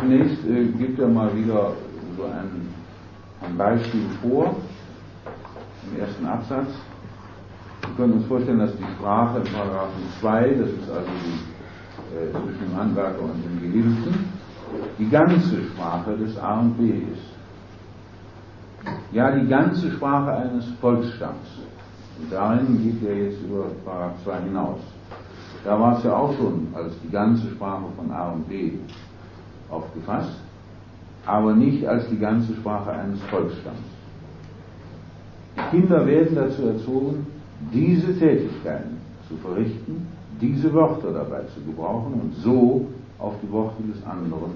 Zunächst äh, gibt er mal wieder so ein, ein Beispiel vor, im ersten Absatz. Wir können uns vorstellen, dass die Sprache in Paragraphen 2, das ist also die, äh, zwischen dem Handwerker und dem Gehilfen, die ganze Sprache des A und B ist. Ja, die ganze Sprache eines Volksstamms. Und darin geht er jetzt über Paragraph 2 hinaus. Da war es ja auch schon als die ganze Sprache von A und B aufgefasst, aber nicht als die ganze Sprache eines Volksstamms. Kinder werden dazu erzogen, diese Tätigkeiten zu verrichten, diese Wörter dabei zu gebrauchen und so auf die Worte des anderen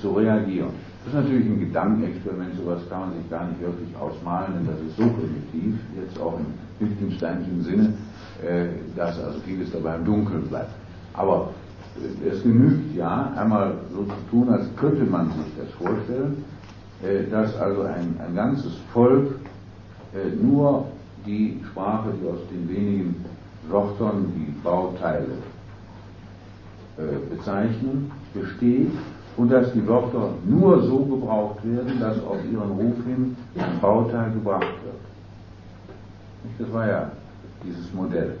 zu reagieren. Das ist natürlich ein Gedankenexperiment, sowas kann man sich gar nicht wirklich ausmalen, denn das ist so primitiv, jetzt auch im Wittgensteinischen Sinne, äh, dass also vieles dabei im Dunkeln bleibt. Aber es genügt ja, einmal so zu tun, als könnte man sich das vorstellen, äh, dass also ein, ein ganzes Volk nur die Sprache, die aus den wenigen Wörtern die Bauteile bezeichnen, besteht und dass die Wörter nur so gebraucht werden, dass auf ihren Ruf hin ein Bauteil gebracht wird. Das war ja dieses Modell.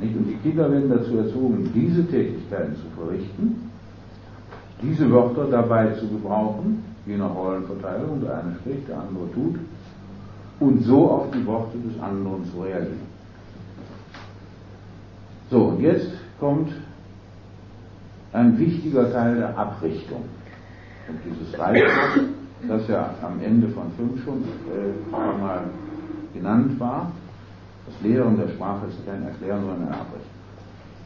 Und die Kinder werden dazu erzogen, diese Tätigkeiten zu verrichten, diese Wörter dabei zu gebrauchen, je nach Rollenverteilung, der eine spricht, der andere tut, und so auf die Worte des anderen zu reagieren. So, und jetzt kommt ein wichtiger Teil der Abrichtung. Und dieses Reitwort, das ja am Ende von 5 schon äh, einmal genannt war, das Lehren der Sprache ist kein Erklären, sondern ein Abrichten.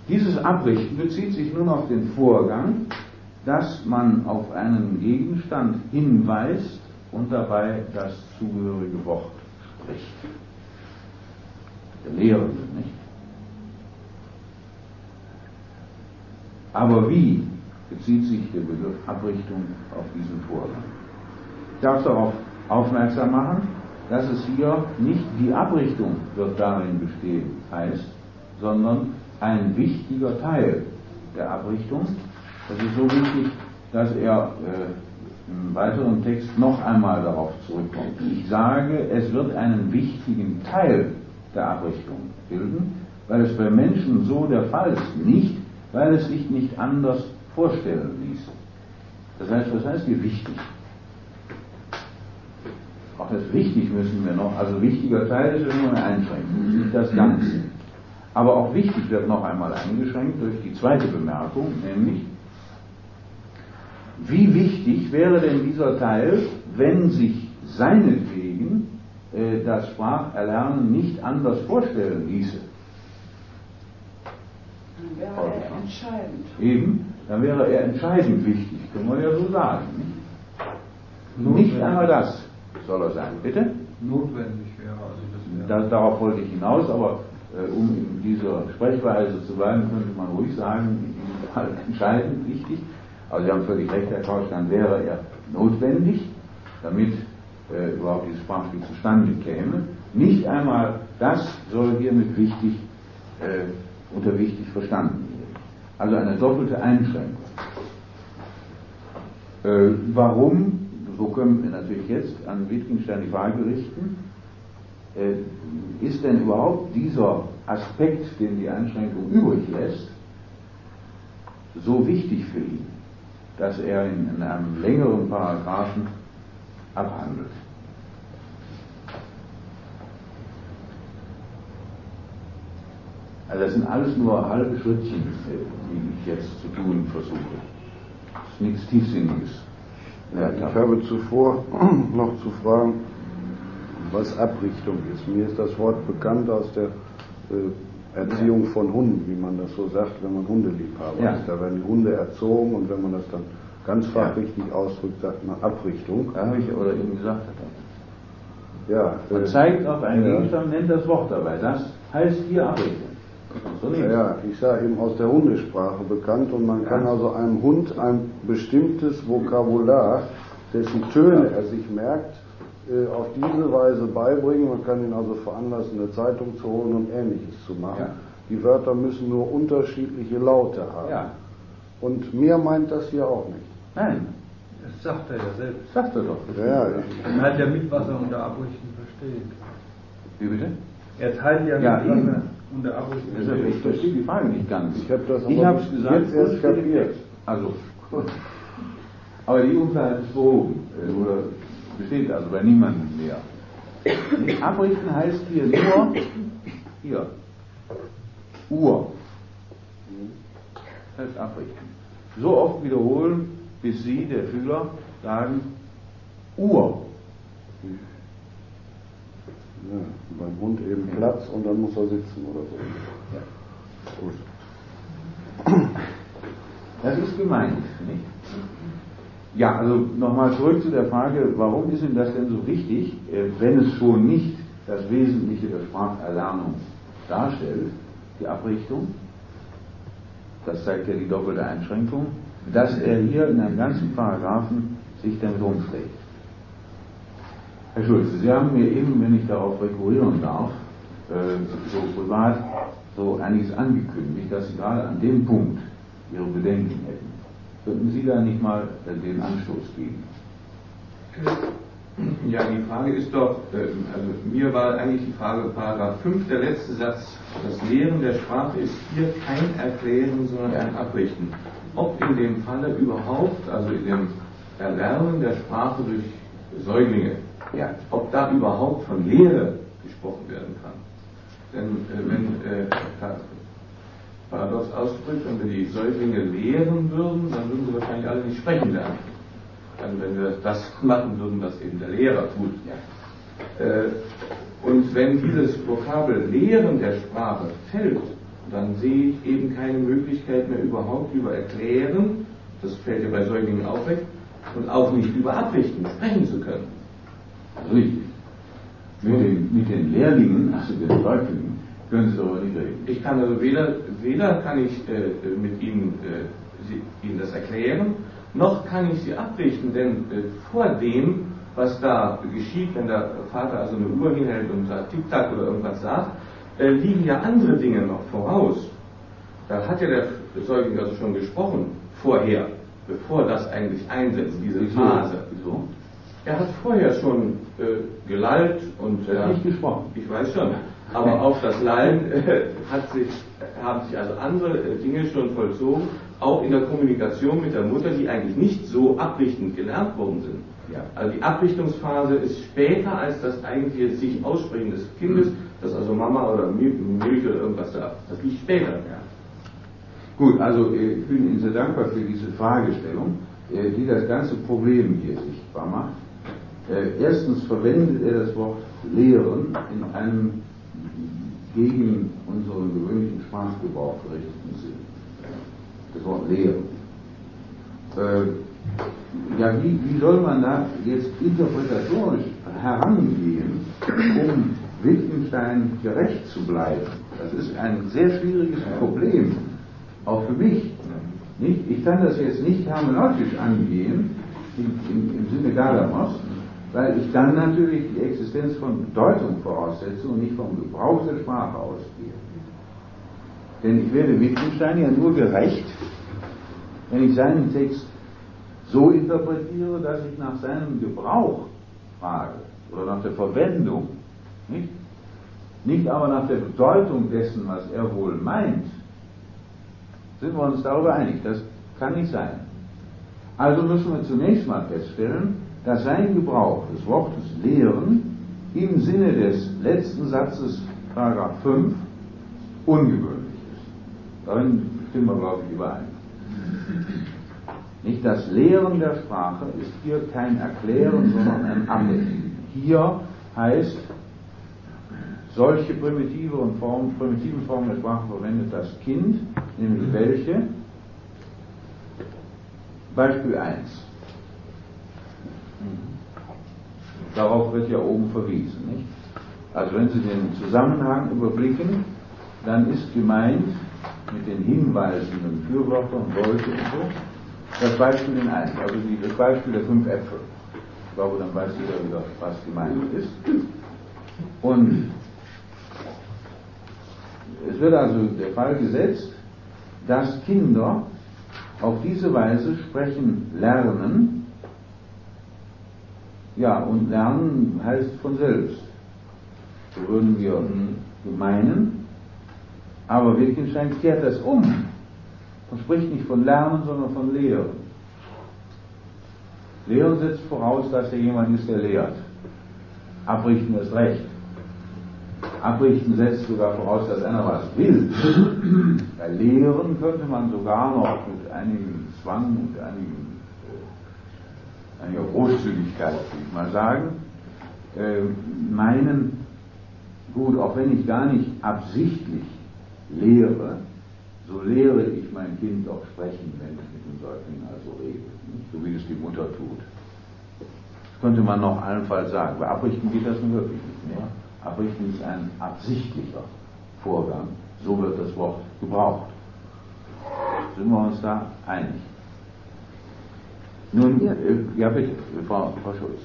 Dieses Abrichten bezieht sich nun auf den Vorgang, dass man auf einen Gegenstand hinweist und dabei das zugehörige Wort spricht. Der Lehrende, nicht? Aber wie bezieht sich der Begriff Abrichtung auf diesen Vorgang? Ich darf darauf aufmerksam machen, dass es hier nicht die Abrichtung wird darin bestehen heißt, sondern ein wichtiger Teil der Abrichtung. Das ist so wichtig, dass er äh, im weiteren Text noch einmal darauf zurückkommt. Ich sage, es wird einen wichtigen Teil der Abrichtung bilden, weil es bei Menschen so der Fall ist. Nicht, weil es sich nicht anders vorstellen ließ. Das heißt, was heißt hier wichtig? Auch das wichtig müssen wir noch, also wichtiger Teil ist nur eine Einschränkung, nicht das Ganze. Aber auch wichtig wird noch einmal eingeschränkt durch die zweite Bemerkung, nämlich, wie wichtig wäre denn dieser Teil, wenn sich seinetwegen äh, das Spracherlernen nicht anders vorstellen ließe? wäre er entscheidend. Eben, dann wäre er entscheidend wichtig, können wir ja so sagen. Nicht, nicht einmal das soll er sein. Bitte? Notwendig wäre. Also das, darauf wollte ich hinaus, aber äh, um in dieser Sprechweise zu bleiben, könnte man ruhig sagen, entscheidend wichtig. Aber Sie haben völlig recht, Herr Kausch, dann wäre er notwendig, damit äh, überhaupt dieses Sprachspiel zustande käme. Nicht einmal das soll hiermit wichtig äh, unter wichtig verstanden wird. Also eine doppelte Einschränkung. Äh, warum, so können wir natürlich jetzt an Wittgenstein die Frage richten, äh, ist denn überhaupt dieser Aspekt, den die Einschränkung übrig lässt, so wichtig für ihn, dass er in, in einem längeren Paragraphen abhandelt? Also das sind alles nur halbe Schrittchen, die ich jetzt zu tun versuche. Das ist nichts Tiefsinniges. Ja, ich habe zuvor noch zu fragen, was Abrichtung ist. Mir ist das Wort bekannt aus der äh, Erziehung von Hunden, wie man das so sagt, wenn man Hundeliebhaber ja. ist. Da werden die Hunde erzogen und wenn man das dann ganz fachrichtig ja. ausdrückt, sagt man Abrichtung. Da habe ich oder eben gesagt. Ja, man äh, zeigt auf einen Gegenstand, nennt das Wort dabei. Das heißt hier Abrichtung. Ja, ich sage eben aus der Hundesprache bekannt und man kann also einem Hund ein bestimmtes Vokabular, dessen Töne er sich merkt, äh, auf diese Weise beibringen. Man kann ihn also veranlassen, eine Zeitung zu holen und ähnliches zu machen. Die Wörter müssen nur unterschiedliche Laute haben. Und mir meint das hier auch nicht. Nein, Das sagt er ja selbst. sagt er doch. Ja, ja, Er teilt ja mit, was er unter Abrichten versteht. Wie bitte? Er teilt ja mit, Ja, was eben. er unter Deshalb, ich verstehe die Frage nicht ganz. Ich hab das ich hab's gesagt, jetzt erst kapiert. Also. Aber die Unklarheit ist behoben, äh, oder besteht also bei niemandem mehr. Nicht abrichten heißt hier nur, hier, Uhr. Das heißt abrichten. So oft wiederholen, bis Sie, der Schüler, sagen, Uhr. Ja, beim Hund eben Platz und dann muss er sitzen oder so. Gut. Das ist gemeint, nicht? Ja, also nochmal zurück zu der Frage, warum ist Ihnen das denn so wichtig, äh, wenn es schon nicht das Wesentliche der Spracherlernung darstellt, die Abrichtung, das zeigt ja die doppelte Einschränkung, dass er hier in einem ganzen Paragraphen sich damit rumschlägt. Herr Schulze, Sie haben mir eben, wenn ich darauf rekurrieren darf, äh, so privat so einiges angekündigt, dass Sie gerade an dem Punkt Ihre Bedenken hätten. Könnten Sie da nicht mal äh, den Anstoß geben? Ja, die Frage ist doch, äh, also mir war eigentlich die Frage, Paragraph 5, der letzte Satz, das Lehren der Sprache ist hier kein Erklären, sondern ein Abrichten. Ob in dem Falle überhaupt, also in dem Erlernen der Sprache durch Säuglinge, Ja. ob da überhaupt von Lehre gesprochen werden kann. Denn äh, wenn, äh, pa- paradox ausgedrückt, wenn wir die Säuglinge lehren würden, dann würden sie wahrscheinlich alle nicht sprechen lernen. Dann, wenn wir das machen würden, was eben der Lehrer tut. Äh, und wenn dieses Vokabel Lehren der Sprache fällt, dann sehe ich eben keine Möglichkeit mehr überhaupt über Erklären, das fällt ja bei Säuglingen auch weg, und auch nicht über Abrichten sprechen zu können. Richtig. Mit den, mit den Lehrlingen, also den Säuglingen, können Sie darüber nicht reden. Ich kann also weder, weder kann ich äh, mit Ihnen, äh, sie, Ihnen das erklären, noch kann ich Sie abrichten, denn äh, vor dem, was da geschieht, wenn der Vater also eine Uhr hinhält und sagt Tick-Tack oder irgendwas sagt, äh, liegen ja andere Dinge noch voraus. Da hat ja der Säugling also schon gesprochen, vorher, bevor das eigentlich einsetzt, diese? Phase. Wieso? Er hat vorher schon äh, gelallt und hat äh, nicht gesprochen. ich weiß schon. Aber auf das Lallen äh, hat sich, haben sich also andere äh, Dinge schon vollzogen, auch in der Kommunikation mit der Mutter, die eigentlich nicht so abrichtend gelernt worden sind. Ja. Also die Abrichtungsphase ist später als das eigentliche sich Aussprechen des Kindes, das also Mama oder Mil- Milch oder irgendwas sagt. Das liegt später. Ja. Gut, also äh, ich bin Ihnen sehr dankbar für diese Fragestellung, äh, die das ganze Problem hier sichtbar macht. Äh, Erstens verwendet er das Wort Lehren in einem gegen unseren gewöhnlichen Sprachgebrauch gerichteten Sinn. Das Wort Lehren. Äh, ja, wie, wie soll man da jetzt interpretatorisch herangehen, um Wittgenstein gerecht zu bleiben? Das ist ein sehr schwieriges Problem, auch für mich. Nicht? Ich kann das jetzt nicht hermeneutisch angehen, im, im, im Sinne Gadamos, weil ich dann natürlich die Existenz von Bedeutung voraussetze und nicht vom Gebrauch der Sprache ausgehe. Denn ich werde Wittgenstein ja nur gerecht, wenn ich seinen Text so interpretiere, dass ich nach seinem Gebrauch frage oder nach der Verwendung, nicht? nicht aber nach der Bedeutung dessen, was er wohl meint, sind wir uns darüber einig. Das kann nicht sein. Also müssen wir zunächst mal feststellen, dass sein Gebrauch des Wortes lehren im Sinne des letzten Satzes, Paragraph 5, ungewöhnlich ist. Darin stimmen wir, glaube ich, überein. Nicht das Lehren der Sprache ist hier kein Erklären, sondern ein Abrechnen. Hier heißt, solche primitive und primitiven Formen der Sprache verwendet das Kind, nämlich welche? Beispiel 1. Darauf wird ja oben verwiesen. Nicht? Also wenn Sie den Zusammenhang überblicken, dann ist gemeint mit den hinweisenden Fürwörtern solche und so das Beispiel in 1, also das Beispiel der fünf Äpfel. Ich glaube, dann weiß jeder wieder, was gemeint ist. Und es wird also der Fall gesetzt, dass Kinder auf diese Weise sprechen lernen. Ja, und lernen heißt von selbst. So würden wir meinen. Aber Wittgenstein kehrt das um und spricht nicht von Lernen, sondern von Lehren. Lehren setzt voraus, dass er jemand ist, der lehrt. Abrichten ist recht. Abrichten setzt sogar voraus, dass einer was will. Bei Lehren könnte man sogar noch mit einigem Zwang und einigem, einiger Großzügigkeit, würde ich mal sagen, äh, meinen, gut, auch wenn ich gar nicht absichtlich lehre, so lehre ich mein Kind doch sprechen, wenn es mit dem Säugling also redet, so wie es die Mutter tut. Das könnte man noch allenfalls sagen. Bei Abrichten geht das nun wirklich nicht mehr. Abrichten ist ein absichtlicher Vorgang. So wird das Wort gebraucht. Sind wir uns da einig? Nun, Ja. äh, ja bitte, Frau, Frau Schulz.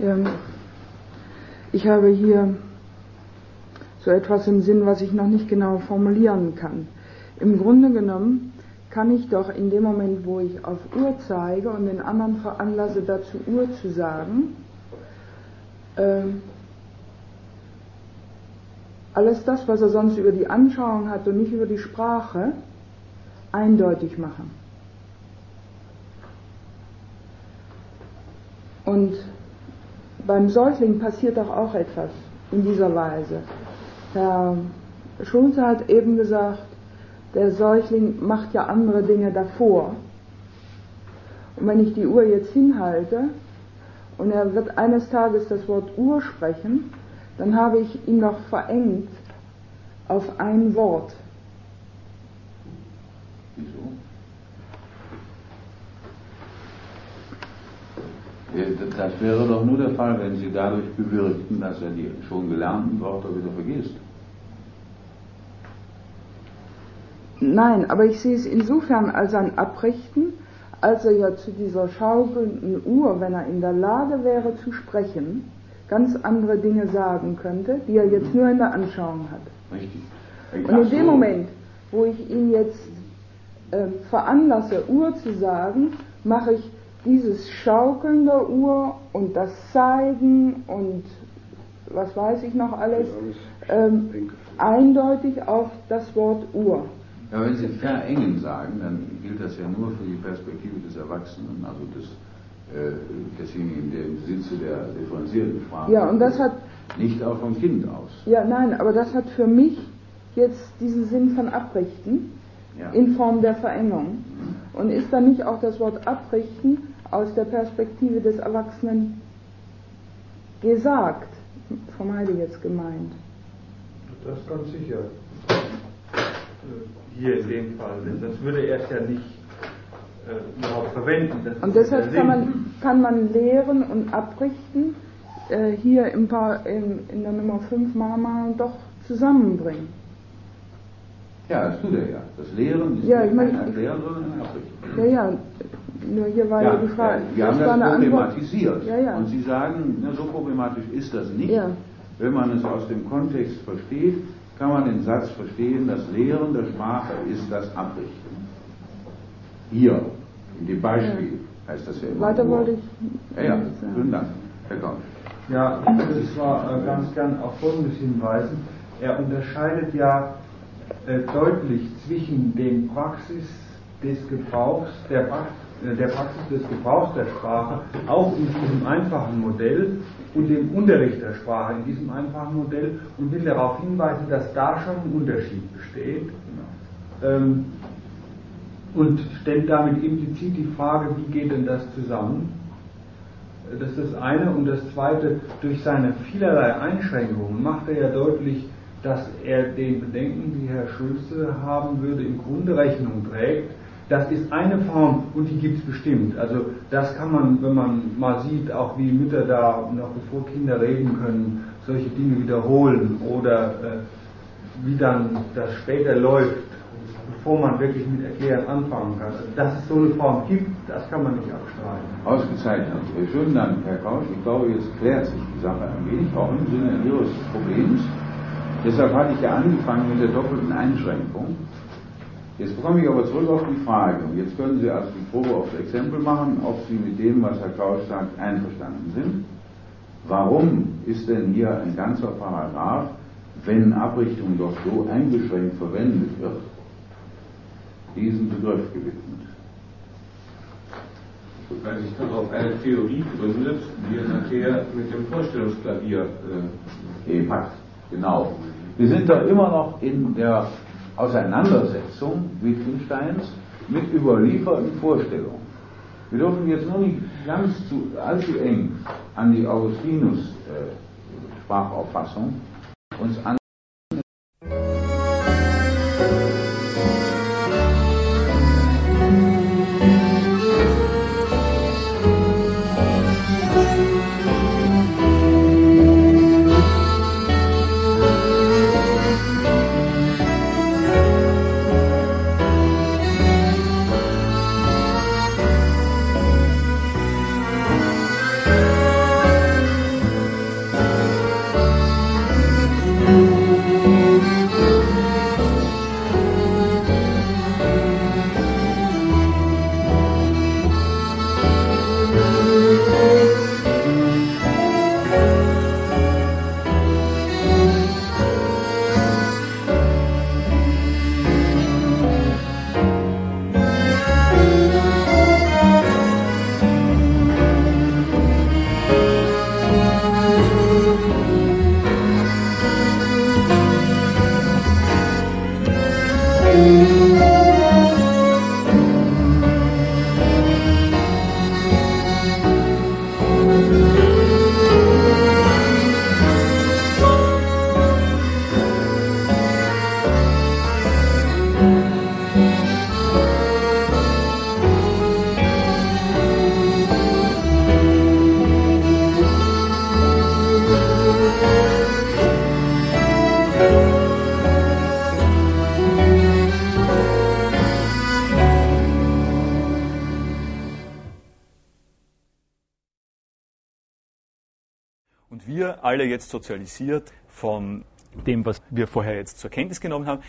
Ähm, Ich habe hier so etwas im Sinn, was ich noch nicht genau formulieren kann. Im Grunde genommen kann ich doch in dem Moment, wo ich auf Uhr zeige und den anderen veranlasse, dazu Uhr zu sagen, ähm, alles das, was er sonst über die Anschauung hat und nicht über die Sprache, eindeutig machen. Und beim Säugling passiert doch auch etwas in dieser Weise. Herr Schulze hat eben gesagt, der Säugling macht ja andere Dinge davor. Und wenn ich die Uhr jetzt hinhalte und er wird eines Tages das Wort Uhr sprechen, dann habe ich ihn noch verengt auf ein Wort. Wieso? Das wäre doch nur der Fall, wenn Sie dadurch bewirkten, dass er die schon gelernten Wörter wieder vergisst. Nein, aber ich sehe es insofern als ein Abrichten, als er ja zu dieser schaukelnden Uhr, wenn er in der Lage wäre zu sprechen, ganz andere Dinge sagen könnte, die er jetzt nur in der Anschauung hat. Richtig. Und in dem so. Moment, wo ich ihn jetzt äh, veranlasse, Uhr zu sagen, mache ich dieses Schaukeln der Uhr und das Zeigen und was weiß ich noch alles ähm, eindeutig auf das Wort Uhr. Ja, wenn Sie verengen sagen, dann gilt das ja nur für die Perspektive des Erwachsenen, also des, äh, desjenigen, der im Besitze der differenzierten Sprache Ja, und das hat nicht auch vom Kind aus. Ja, nein, aber das hat für mich jetzt diesen Sinn von Abrichten Ja. in Form der Verengung. Und ist da nicht auch das Wort Abrichten aus der Perspektive des Erwachsenen gesagt, vom Heide jetzt gemeint? Das ganz sicher. Äh, Hier in dem Fall. Das würde er es ja nicht äh, überhaupt verwenden. Das Und deshalb kann man, kann man lehren und abrichten äh, hier im in, in der Nummer 5 Mama doch zusammenbringen. Ja, das tut er ja. Das Lehren ist Ja, ja ich meine- kein Erklären, sondern ein Abrichten. Ja, ja, nur hier war ja, die Frage. wir haben das problematisiert. Ja, ja. Und Sie sagen, na, so problematisch ist das nicht. Ja. Wenn man es aus dem Kontext versteht, kann man den Satz verstehen, das Lehren der Sprache ist das Abrichten. Hier, in dem Beispiel, heißt das ja immer. Weiter nur. wollte ich. Ja, ja, vielen Dank, Herr Kausch. Ja, ich würde zwar äh, ganz gern auf Folgendes hinweisen. Er unterscheidet ja deutlich zwischen dem Praxis des Gebrauchs, der, äh, der Praxis des Gebrauchs der Sprache, auch in diesem einfachen Modell, und dem Unterricht der Sprache in diesem einfachen Modell und will darauf hinweisen, dass da schon ein Unterschied besteht. Ähm, und stellt damit implizit die Frage, wie geht denn das zusammen? Das ist das eine. Und das zweite, durch seine vielerlei Einschränkungen macht er ja deutlich, dass er den Bedenken, die Herr Schulze haben würde, im Grunde Rechnung trägt. Das ist eine Form und die gibt es bestimmt. Also das kann man, wenn man mal sieht, auch wie Mütter da noch bevor Kinder reden können, solche Dinge wiederholen oder äh, wie dann das später läuft, bevor man wirklich mit Erklären anfangen kann. Also, dass es so eine Form gibt, das kann man nicht abstreiten. Ausgezeichnet. Äh, Schönen Dank, Herr Kausch. Ich glaube, jetzt klärt sich die Sache ein wenig, auch im Sinne Ihres Problems. Deshalb hatte ich ja angefangen mit der doppelten Einschränkung. Jetzt bekomme ich aber zurück auf die Frage, und jetzt können Sie also die Probe aufs Exempel machen, ob Sie mit dem, was Herr Kausch sagt, einverstanden sind. Warum ist denn hier ein ganzer Paragraph, wenn Abrichtung doch so eingeschränkt verwendet wird, diesem Begriff gewidmet? Weil sich darauf eine Theorie gründet, die er nachher mit dem Vorstellungsklavier äh, Eben, genau. Wir sind da immer noch in der Auseinandersetzung Wittgensteins mit überlieferten Vorstellungen. Wir dürfen jetzt nur nicht ganz zu, allzu eng an die Augustinus-Sprachauffassung äh, uns an alle jetzt sozialisiert von dem, was wir vorher jetzt zur Kenntnis genommen haben,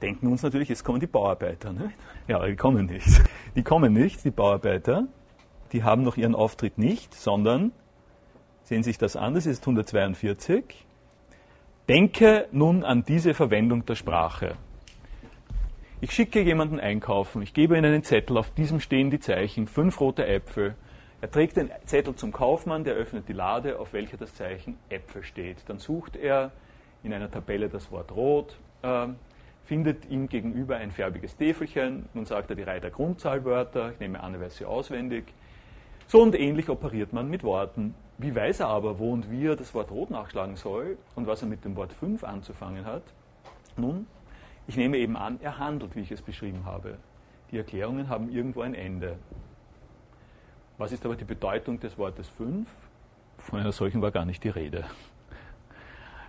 denken uns natürlich, jetzt kommen die Bauarbeiter. Ne? Ja, die kommen nicht. Die kommen nicht, die Bauarbeiter. Die haben noch ihren Auftritt nicht, sondern, sehen sich das an, das ist 142. Denke nun an diese Verwendung der Sprache. Ich schicke jemanden einkaufen, ich gebe ihm einen Zettel, auf diesem stehen die Zeichen, fünf rote Äpfel, er trägt den Zettel zum Kaufmann, der öffnet die Lade, auf welcher das Zeichen Äpfel steht. Dann sucht er in einer Tabelle das Wort rot, äh, findet ihm gegenüber ein färbiges Täfelchen. Nun sagt er die Reihe der Grundzahlwörter, ich nehme an, er weiß sie auswendig. So und ähnlich operiert man mit Worten. Wie weiß er aber, wo und wie er das Wort rot nachschlagen soll und was er mit dem Wort 5 anzufangen hat? Nun, ich nehme eben an, er handelt, wie ich es beschrieben habe. Die Erklärungen haben irgendwo ein Ende. Was ist aber die Bedeutung des Wortes 5? Von einer solchen war gar nicht die Rede.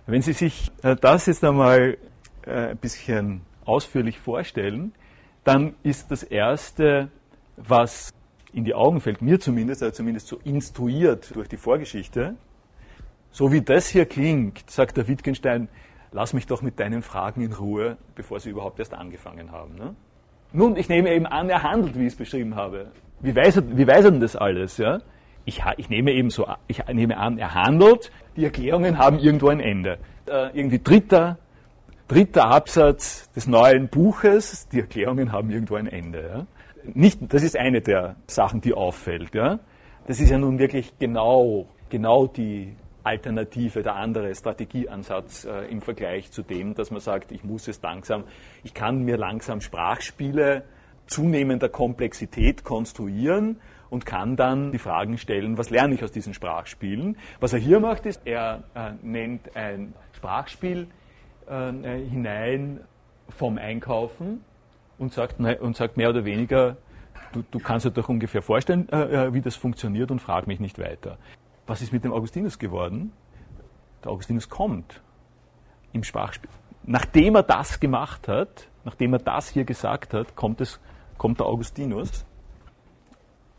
Wenn Sie sich äh, das jetzt einmal äh, ein bisschen ausführlich vorstellen, dann ist das Erste, was in die Augen fällt, mir zumindest, also zumindest so instruiert durch die Vorgeschichte, so wie das hier klingt, sagt der Wittgenstein, lass mich doch mit deinen Fragen in Ruhe, bevor sie überhaupt erst angefangen haben. Ne? Nun, ich nehme eben an, er handelt, wie ich es beschrieben habe. Wie weiß er, wie weiß er denn das alles? Ja? Ich, ich, nehme eben so, ich nehme an, er handelt, die Erklärungen haben irgendwo ein Ende. Äh, irgendwie dritter, dritter Absatz des neuen Buches, die Erklärungen haben irgendwo ein Ende. Ja? Nicht, das ist eine der Sachen, die auffällt. Ja? Das ist ja nun wirklich genau, genau die Alternative, der andere Strategieansatz äh, im Vergleich zu dem, dass man sagt, ich muss es langsam, ich kann mir langsam Sprachspiele zunehmender Komplexität konstruieren und kann dann die Fragen stellen, was lerne ich aus diesen Sprachspielen. Was er hier macht, ist, er äh, nennt ein Sprachspiel äh, hinein vom Einkaufen und sagt, und sagt mehr oder weniger, du, du kannst dir doch ungefähr vorstellen, äh, äh, wie das funktioniert und frag mich nicht weiter. Was ist mit dem Augustinus geworden? Der Augustinus kommt im Sprachspiel. Nachdem er das gemacht hat, nachdem er das hier gesagt hat, kommt es kommt der Augustinus.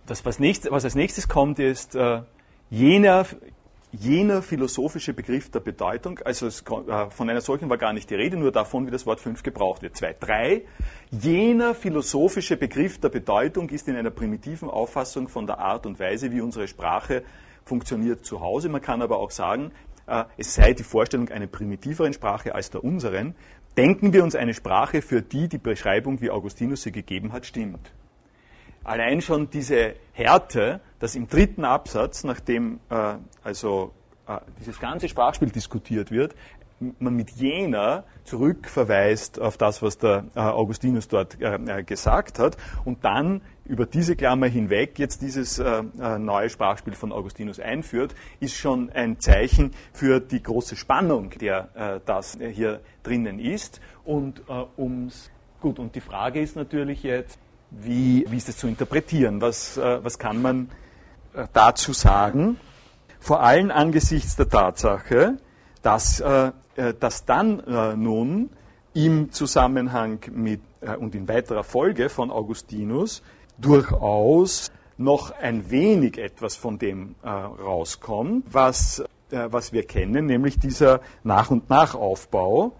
Das, was, nächstes, was als nächstes kommt, ist äh, jener, jener philosophische Begriff der Bedeutung, also es, äh, von einer solchen war gar nicht die Rede, nur davon, wie das Wort fünf gebraucht wird. Zwei, drei. Jener philosophische Begriff der Bedeutung ist in einer primitiven Auffassung von der Art und Weise, wie unsere Sprache funktioniert, zu Hause. Man kann aber auch sagen, äh, es sei die Vorstellung einer primitiveren Sprache als der unseren. Denken wir uns eine Sprache, für die die Beschreibung, wie Augustinus sie gegeben hat, stimmt. Allein schon diese Härte, dass im dritten Absatz, nachdem äh, also äh, dieses ganze Sprachspiel diskutiert wird, man mit jener zurückverweist auf das, was der äh, Augustinus dort äh, äh, gesagt hat und dann über diese Klammer hinweg jetzt dieses neue Sprachspiel von Augustinus einführt, ist schon ein Zeichen für die große Spannung, der das hier drinnen ist. Und ums gut, und die Frage ist natürlich jetzt, wie, wie ist das zu interpretieren? Was, was kann man dazu sagen? Vor allem angesichts der Tatsache, dass, äh, dass dann äh, nun im Zusammenhang mit äh, und in weiterer Folge von Augustinus durchaus noch ein wenig etwas von dem äh, rauskommt, was, äh, was wir kennen, nämlich dieser Nach- und Nachaufbau.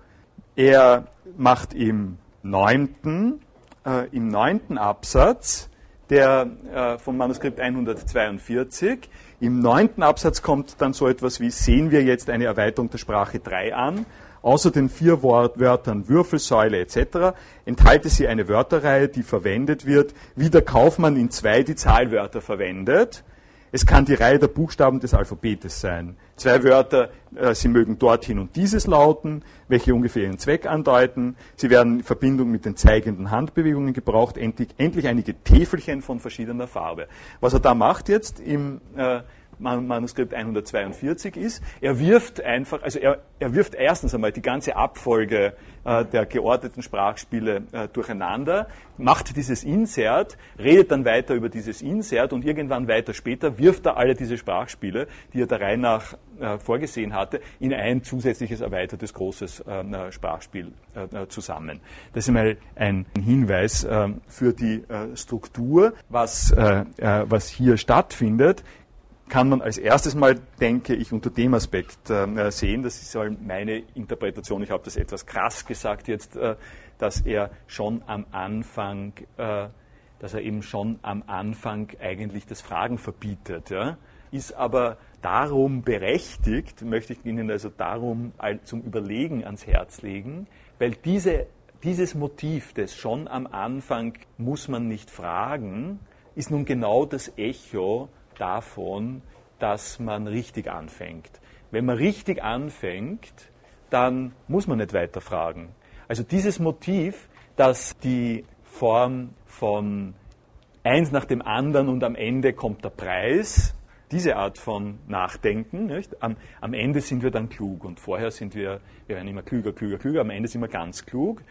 Er macht im neunten, äh, im neunten Absatz der, äh, vom Manuskript 142, im neunten Absatz kommt dann so etwas wie, sehen wir jetzt eine Erweiterung der Sprache 3 an, Außer den vier Wörtern Würfelsäule etc. enthalte sie eine Wörterreihe, die verwendet wird, wie der Kaufmann in zwei die Zahlwörter verwendet. Es kann die Reihe der Buchstaben des Alphabetes sein. Zwei Wörter, äh, sie mögen dorthin und dieses lauten, welche ungefähr ihren Zweck andeuten. Sie werden in Verbindung mit den zeigenden Handbewegungen gebraucht. Endlich, endlich einige Täfelchen von verschiedener Farbe. Was er da macht jetzt im äh, Manuskript 142 ist. Er wirft einfach, also er, er wirft erstens einmal die ganze Abfolge äh, der geordneten Sprachspiele äh, durcheinander, macht dieses Insert, redet dann weiter über dieses Insert und irgendwann weiter später wirft er alle diese Sprachspiele, die er der Reihe nach äh, vorgesehen hatte, in ein zusätzliches erweitertes großes ähm, äh, Sprachspiel äh, zusammen. Das ist einmal ein Hinweis für die äh, Struktur, was, was hier stattfindet kann man als erstes mal, denke ich, unter dem Aspekt äh, sehen, das ist meine Interpretation, ich habe das etwas krass gesagt jetzt, äh, dass er schon am Anfang, äh, dass er eben schon am Anfang eigentlich das Fragen verbietet, ja? ist aber darum berechtigt, möchte ich Ihnen also darum zum Überlegen ans Herz legen, weil diese, dieses Motiv des schon am Anfang muss man nicht fragen, ist nun genau das Echo davon, dass man richtig anfängt. Wenn man richtig anfängt, dann muss man nicht weiter fragen. Also dieses Motiv, dass die Form von eins nach dem anderen und am Ende kommt der Preis, diese Art von Nachdenken, am, am, Ende sind wir dann klug und vorher sind wir, wir werden immer klüger, klüger, klüger, am Ende sind wir ganz klug.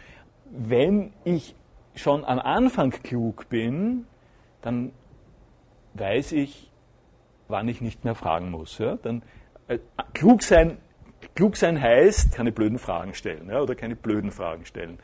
Wenn ich schon am Anfang klug bin, dann weiß ich, wann ich nicht mehr fragen muss. Ja? Dann, äh, klug, sein, klug sein heißt, keine blöden Fragen stellen ja? oder keine blöden Fragen stellen.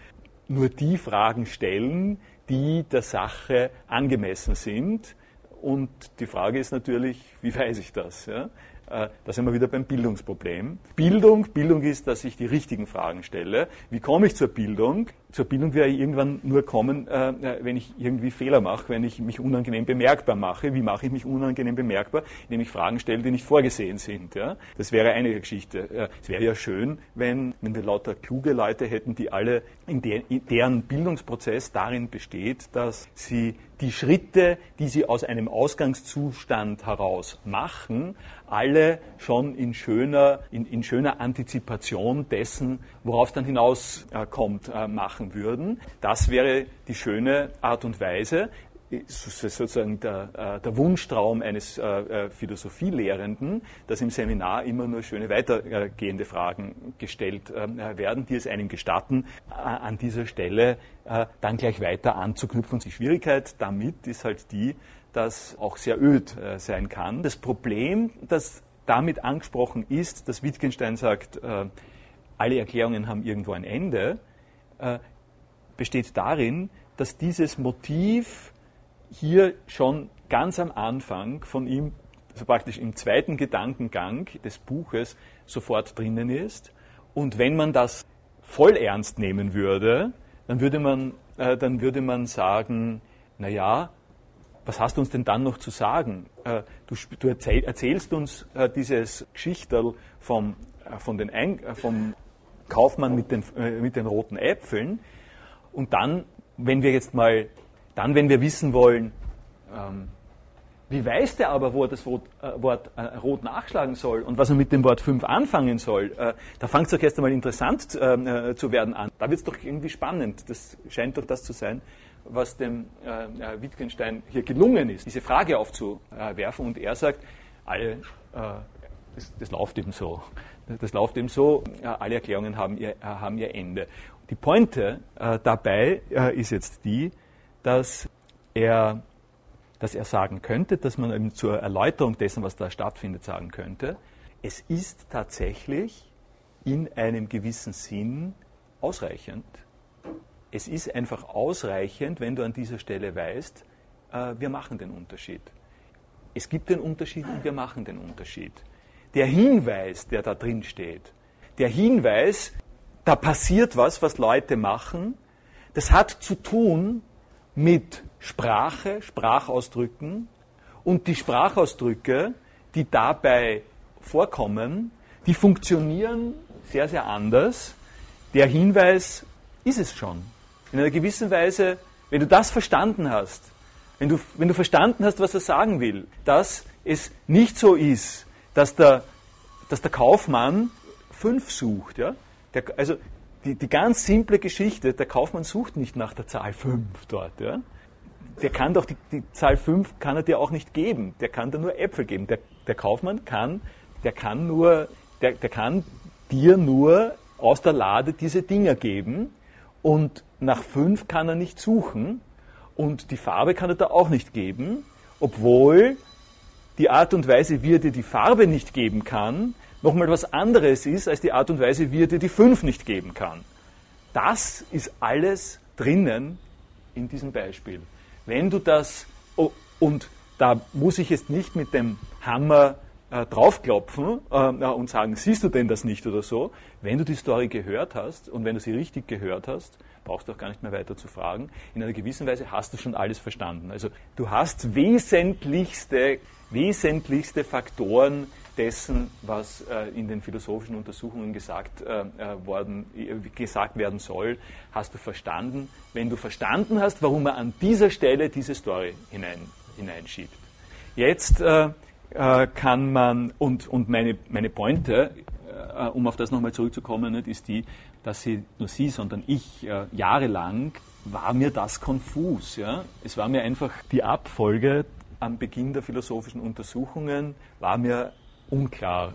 Nur die Fragen stellen, die der Sache angemessen sind. Und die Frage ist natürlich, wie weiß ich das? Ja? Äh, da sind wir wieder beim Bildungsproblem. Bildung, Bildung ist, dass ich die richtigen Fragen stelle. Wie komme ich zur Bildung? Zur Bildung werde ich irgendwann nur kommen, äh, äh, wenn ich irgendwie Fehler mache, wenn ich mich unangenehm bemerkbar mache. Wie mache ich mich unangenehm bemerkbar? Indem ich Fragen stelle, die nicht vorgesehen sind. Das wäre eine Geschichte. Es wäre ja schön, wenn, wir lauter kluge Leute hätten, die alle, in deren Bildungsprozess darin besteht, dass sie die Schritte, die sie aus einem Ausgangszustand heraus machen, alle schon in schöner, in, in schöner Antizipation dessen, worauf dann hinauskommt, äh, machen würden. Das wäre die schöne Art und Weise, sozusagen der, äh, der, Wunschtraum eines äh, äh, Philosophielehrenden, dass im Seminar immer nur schöne weitergehende Fragen gestellt äh, werden, die es einem gestatten, äh, an dieser Stelle äh, dann gleich weiter anzuknüpfen. Die Schwierigkeit damit ist halt die, dass auch sehr öd sein kann. Das Problem, das damit angesprochen ist, dass Wittgenstein sagt, alle Erklärungen haben irgendwo ein Ende, besteht darin, dass dieses Motiv hier schon ganz am Anfang von ihm also praktisch im zweiten Gedankengang des Buches sofort drinnen ist. Und wenn man das voll ernst nehmen würde, dann würde man, äh, dann würde man sagen, naja, was hast du uns denn dann noch zu sagen? Äh, du, du erzähl, erzählst uns äh, dieses Geschichterl vom, äh, von den Ein, vom Kaufmann mit den, mit den roten Äpfeln und dann, wenn wir jetzt mal, dann, wenn wir wissen wollen, ähm, wie weiß der aber, wo er das Wort, äh, Wort äh, rot nachschlagen soll und was er mit dem Wort 5 anfangen soll? Äh, da fängt es doch erst einmal interessant zu werden an. Da wird es doch irgendwie spannend. Das scheint doch das zu sein, was dem äh, äh, Wittgenstein hier gelungen ist, diese Frage aufzuwerfen. Und er sagt, alle, das, das läuft eben so. Das läuft eben so, alle Erklärungen haben ihr, haben ihr Ende. Die Pointe dabei ist jetzt die, dass er dass er sagen könnte, dass man eben zur Erläuterung dessen, was da stattfindet, sagen könnte, es ist tatsächlich in einem gewissen Sinn ausreichend. Es ist einfach ausreichend, wenn du an dieser Stelle weißt, äh, wir machen den Unterschied. Es gibt den Unterschied und wir machen den Unterschied. Der Hinweis, der da drin steht, der Hinweis, da passiert was, was Leute machen, das hat zu tun mit Sprache, Sprachausdrücken und die Sprachausdrücke, die dabei vorkommen, die funktionieren sehr, sehr anders. Der Hinweis ist es schon. In einer gewissen Weise, wenn du das verstanden hast, wenn du, wenn du verstanden hast, was er sagen will, dass es nicht so ist, dass der, dass der Kaufmann fünf sucht. Ja? Der, also die, die ganz simple Geschichte, der Kaufmann sucht nicht nach der Zahl fünf dort. Ja? der kann doch die, die, Zahl 5 kann er dir auch nicht geben. Der kann dir nur Äpfel geben. Der, der Kaufmann kann, der kann nur, der, der kann dir nur aus der Lade diese Dinger geben und nach 5 kann er nicht suchen und die Farbe kann er da auch nicht geben, obwohl die Art und Weise, wie er dir die Farbe nicht geben kann, nochmal was anderes ist als die Art und Weise, wie er dir die 5 nicht geben kann. Das ist alles drinnen in diesem Beispiel. Wenn du das, oh, und da muss ich jetzt nicht mit dem Hammer äh, draufklopfen äh, und sagen, siehst du denn das nicht oder so. Wenn du die Story gehört hast und wenn du sie richtig gehört hast, brauchst du auch gar nicht mehr weiter zu fragen. In einer gewissen Weise hast du schon alles verstanden. Also du hast wesentlichste, wesentlichste Faktoren dessen, was äh, in den philosophischen Untersuchungen gesagt, äh, äh, worden, gesagt werden soll, hast du verstanden. Wenn du verstanden hast, warum er an dieser Stelle diese Story hinein, hineinschiebt. Jetzt äh, äh, kann man, und, und meine, meine Pointe, äh, um auf das nochmal zurückzukommen, nicht, ist die, dass sie, nur sie, sondern ich jahrelang war mir das konfus. Ja? Es war mir einfach die Abfolge am Beginn der philosophischen Untersuchungen, war mir unklar.